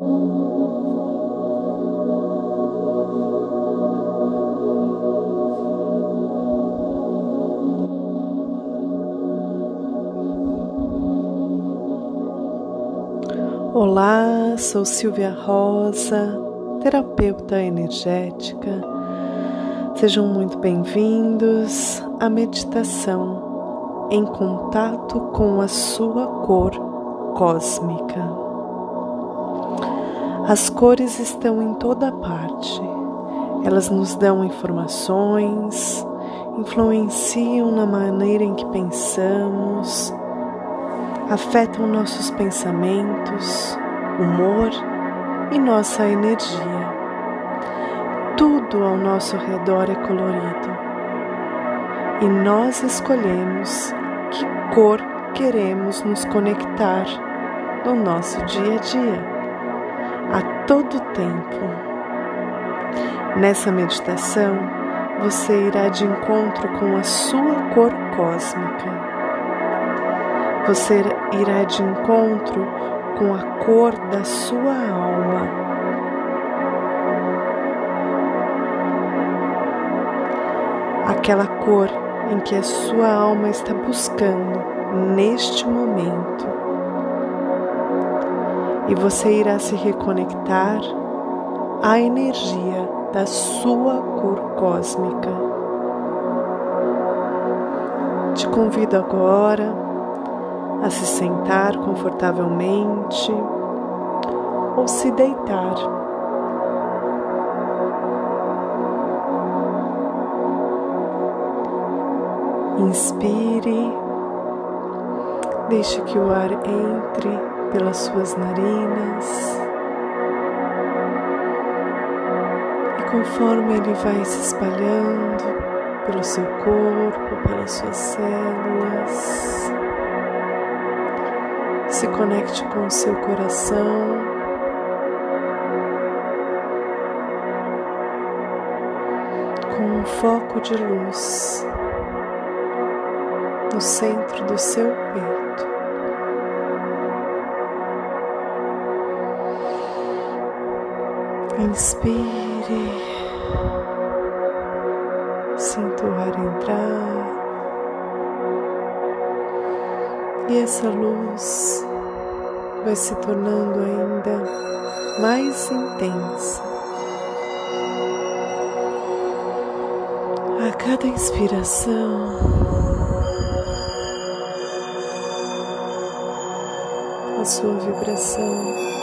Olá, sou Silvia Rosa, terapeuta energética. Sejam muito bem-vindos à meditação em contato com a sua cor cósmica. As cores estão em toda parte. Elas nos dão informações, influenciam na maneira em que pensamos, afetam nossos pensamentos, humor e nossa energia. Tudo ao nosso redor é colorido e nós escolhemos que cor queremos nos conectar no nosso dia a dia, a todo tempo. Nessa meditação, você irá de encontro com a sua cor cósmica você irá de encontro com a cor da sua alma. Aquela cor em que a sua alma está buscando neste momento. E você irá se reconectar à energia da sua cor cósmica. Te convido agora a se sentar confortavelmente ou se deitar. Inspire, deixe que o ar entre pelas suas narinas. E conforme ele vai se espalhando pelo seu corpo, pelas suas células, se conecte com o seu coração. Com um foco de luz no centro do seu peito. Inspire, sinta o ar entrar e essa luz vai se tornando ainda mais intensa. A cada inspiração, a sua vibração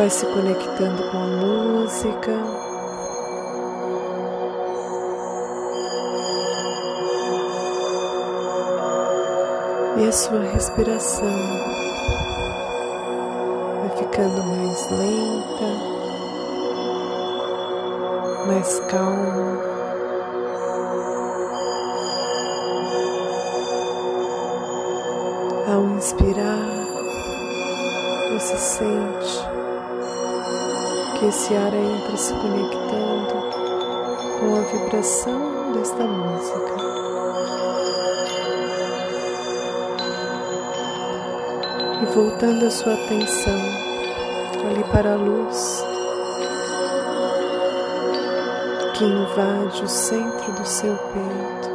vai se conectando com a música. e a sua respiração vai ficando mais lenta, mais calma. Ao inspirar, você sente que esse ar entra se conectando com a vibração desta música. e voltando a sua atenção ali para a luz que invade o centro do seu peito,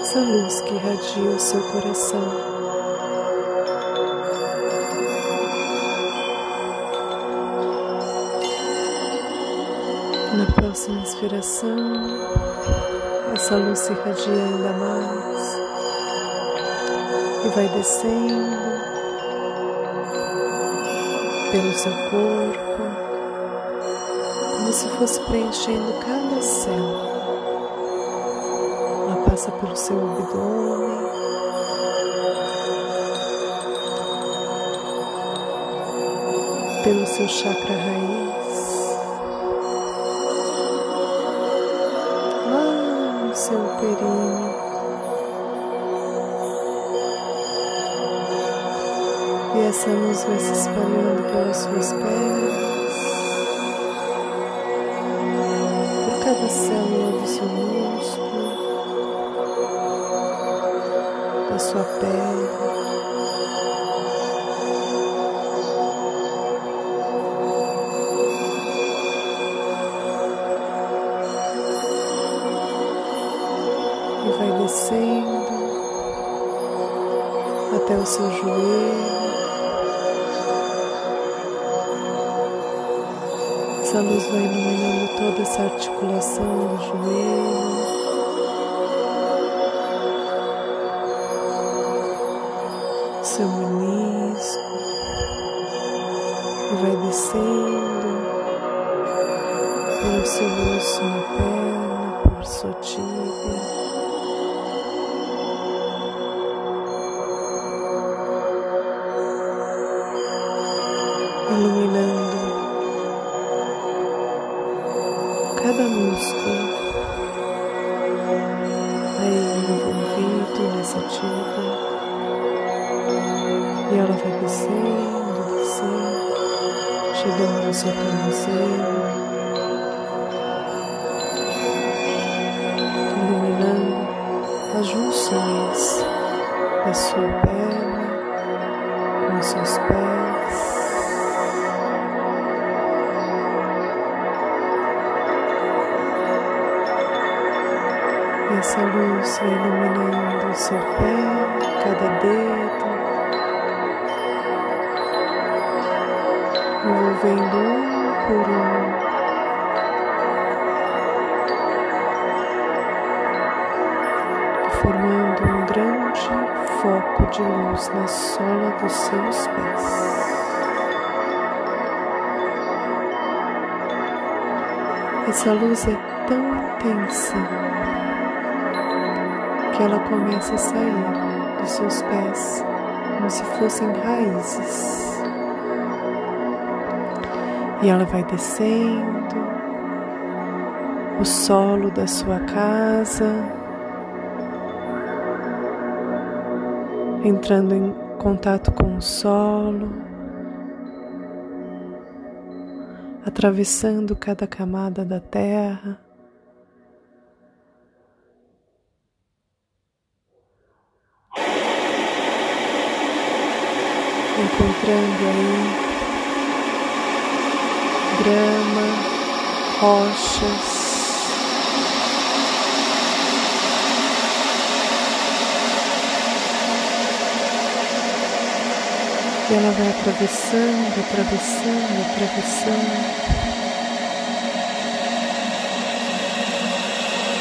essa luz que irradia o seu coração. Na próxima inspiração, essa luz se irradia ainda mais e vai descendo pelo seu corpo, como se fosse preenchendo cada célula. Ela passa pelo seu abdômen. Pelo seu chakra raiz, períneo. E essa luz vai se espalhando pelas suas pernas, por cada célula do seu músculo, da sua pele. descendo até o seu joelho. Essa luz vai iluminando toda essa articulação do joelho. Seu menisco e vai descendo pelo seu osso na perna, por sua tíbia. Descendo, descendo, chegando no seu tornozelo, iluminando as junções da sua perna com os seus pés. Essa luz vai iluminando o seu pé, cada dedo, envolvendo um por um. Formando um grande foco de luz na sola dos seus pés. Essa luz é tão intensa que ela começa a sair dos seus pés como se fossem raízes. E ela vai descendo o solo da sua casa, entrando em contato com o solo, atravessando cada camada da terra. Encontrando aí grama, rochas, E ela vai atravessando, atravessando, atravessando.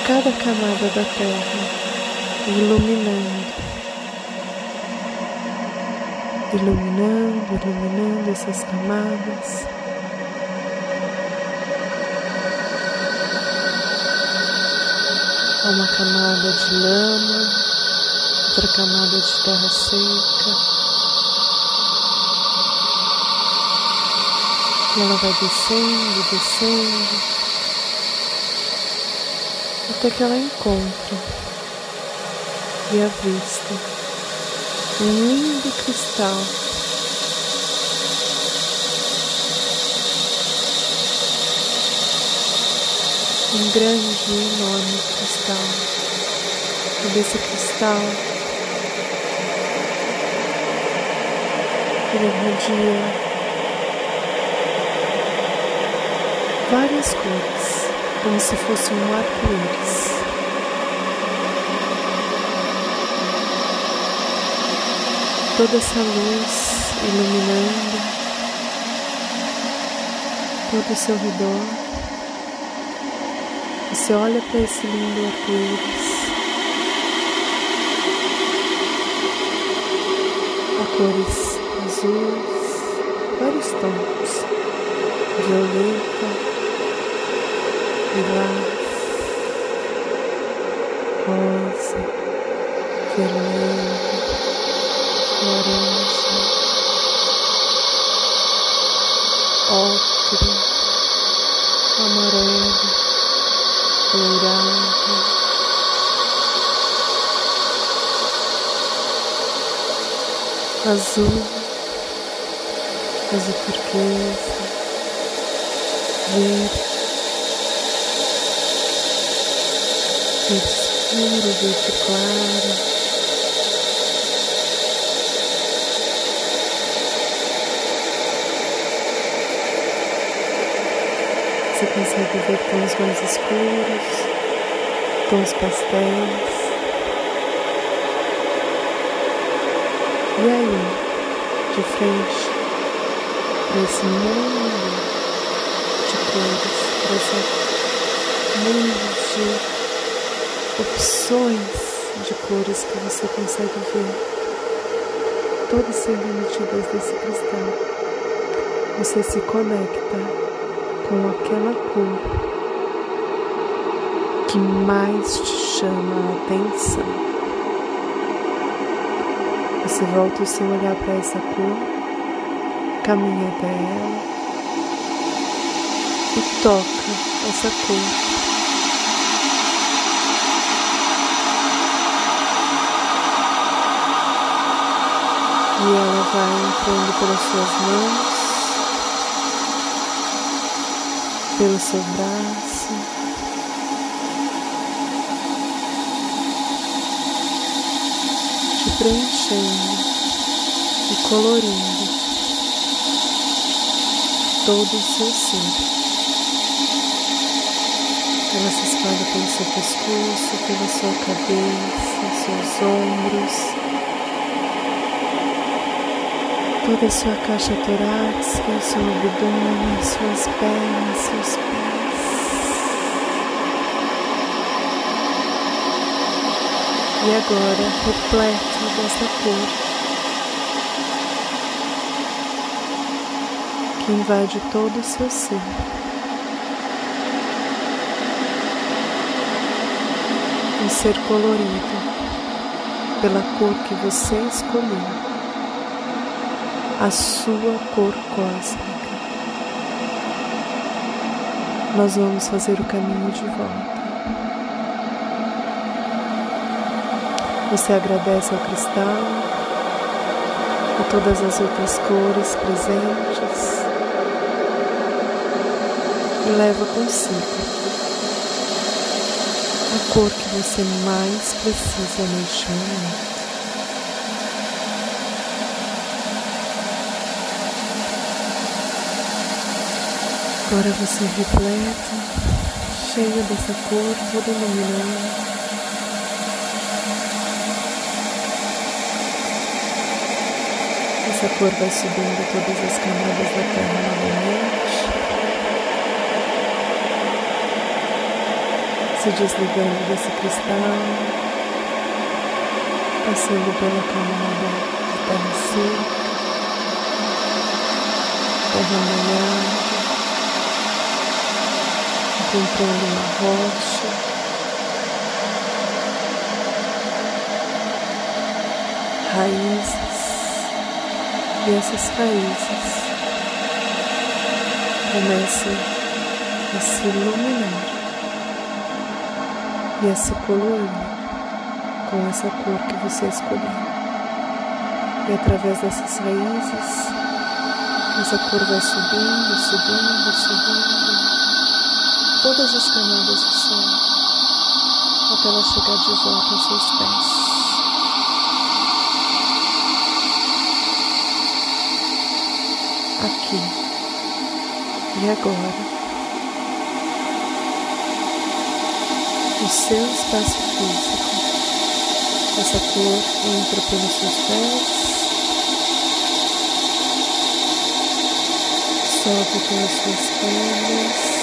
Cada camada da terra, iluminando, iluminando, iluminando essas camadas. Uma camada de lama, outra camada de terra seca. E ela vai descendo, descendo, até que ela encontra e avista um lindo cristal. Um grande e enorme cristal. E desse cristal ele irradia várias cores, como se fosse um arco-íris. Toda essa luz iluminando todo o seu redor. Você olha para esse lindo arco-íris. A cores azuis, vários tons, violeta, lilás, rosa, vermelho, laranja, ocre, amarelo, dourado, azul, azul turquesa, verde. verde escuro, verde claro. Você consegue ver tons mais escuros, tons pastéis. E aí, de frente para esse mundo de cores, para esse mundo de opções de cores que você consegue ver, todas sendo emitidas desse cristal, você se conecta com aquela cor que mais te chama a atenção. Você volta o seu olhar para essa cor, caminha até ela e toca essa cor. E ela vai entrando pelas suas mãos, pelo seu braço, preenchendo e colorindo todo o seu ser. Ela se espalha pelo seu pescoço, pela sua cabeça, seus ombros, toda a sua caixa torácica, seu abdômen, suas pernas, seus pés. E agora, repleto dessa cor que invade todo o seu ser. Um ser colorido pela cor que você escolheu, a sua cor cósmica. Nós vamos fazer o caminho de volta. Você agradece ao cristal e todas as outras cores presentes e leva consigo a cor que você mais precisa neste momento. Agora você repleta, cheio dessa cor, toda iluminada. Essa cor vai subindo todas as camadas da terra novamente, se desligando desse cristal, passando pela camada de terra seca, terra molhada, encontrando uma rocha. raízes e essas raízes começam a se iluminar e a se colorir com essa cor que você escolheu. E através dessas raízes, essa cor vai subindo, subindo, subindo, todas as camadas do sol, até ela chegar de volta aos seus pés. aqui e agora. O seu espaço físico, essa cor entra pelos seus pés, sobe pelas suas pernas,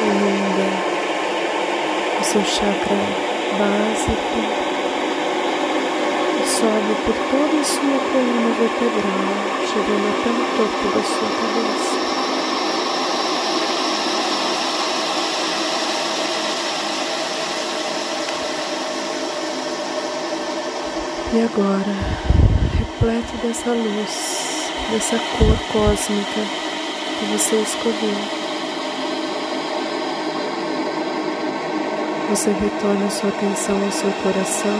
inunda o seu chakra básico sobe por toda a sua coluna vertebral, chegando até o topo da sua cabeça. E agora, repleto dessa luz, dessa cor cósmica que você escolheu, você retorna sua atenção ao seu coração.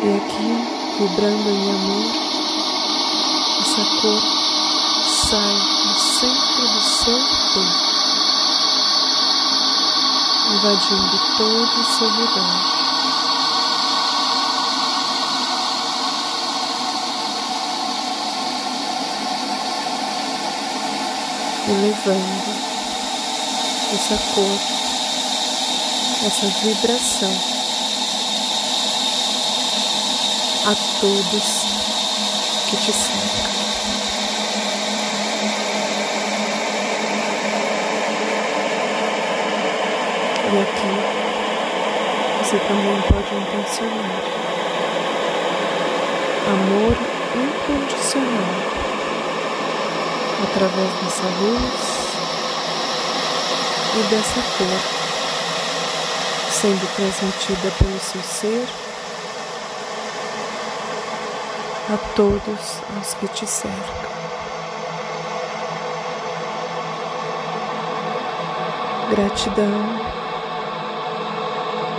E aqui, vibrando em amor, essa cor sai do centro do seu peito, invadindo todo o seu redor. Elevando essa cor, essa vibração a todos que te cercam. E aqui você também pode intencionar amor incondicional através dessa luz e dessa cor, sendo transmitida pelo seu ser a todos os que te cercam. Gratidão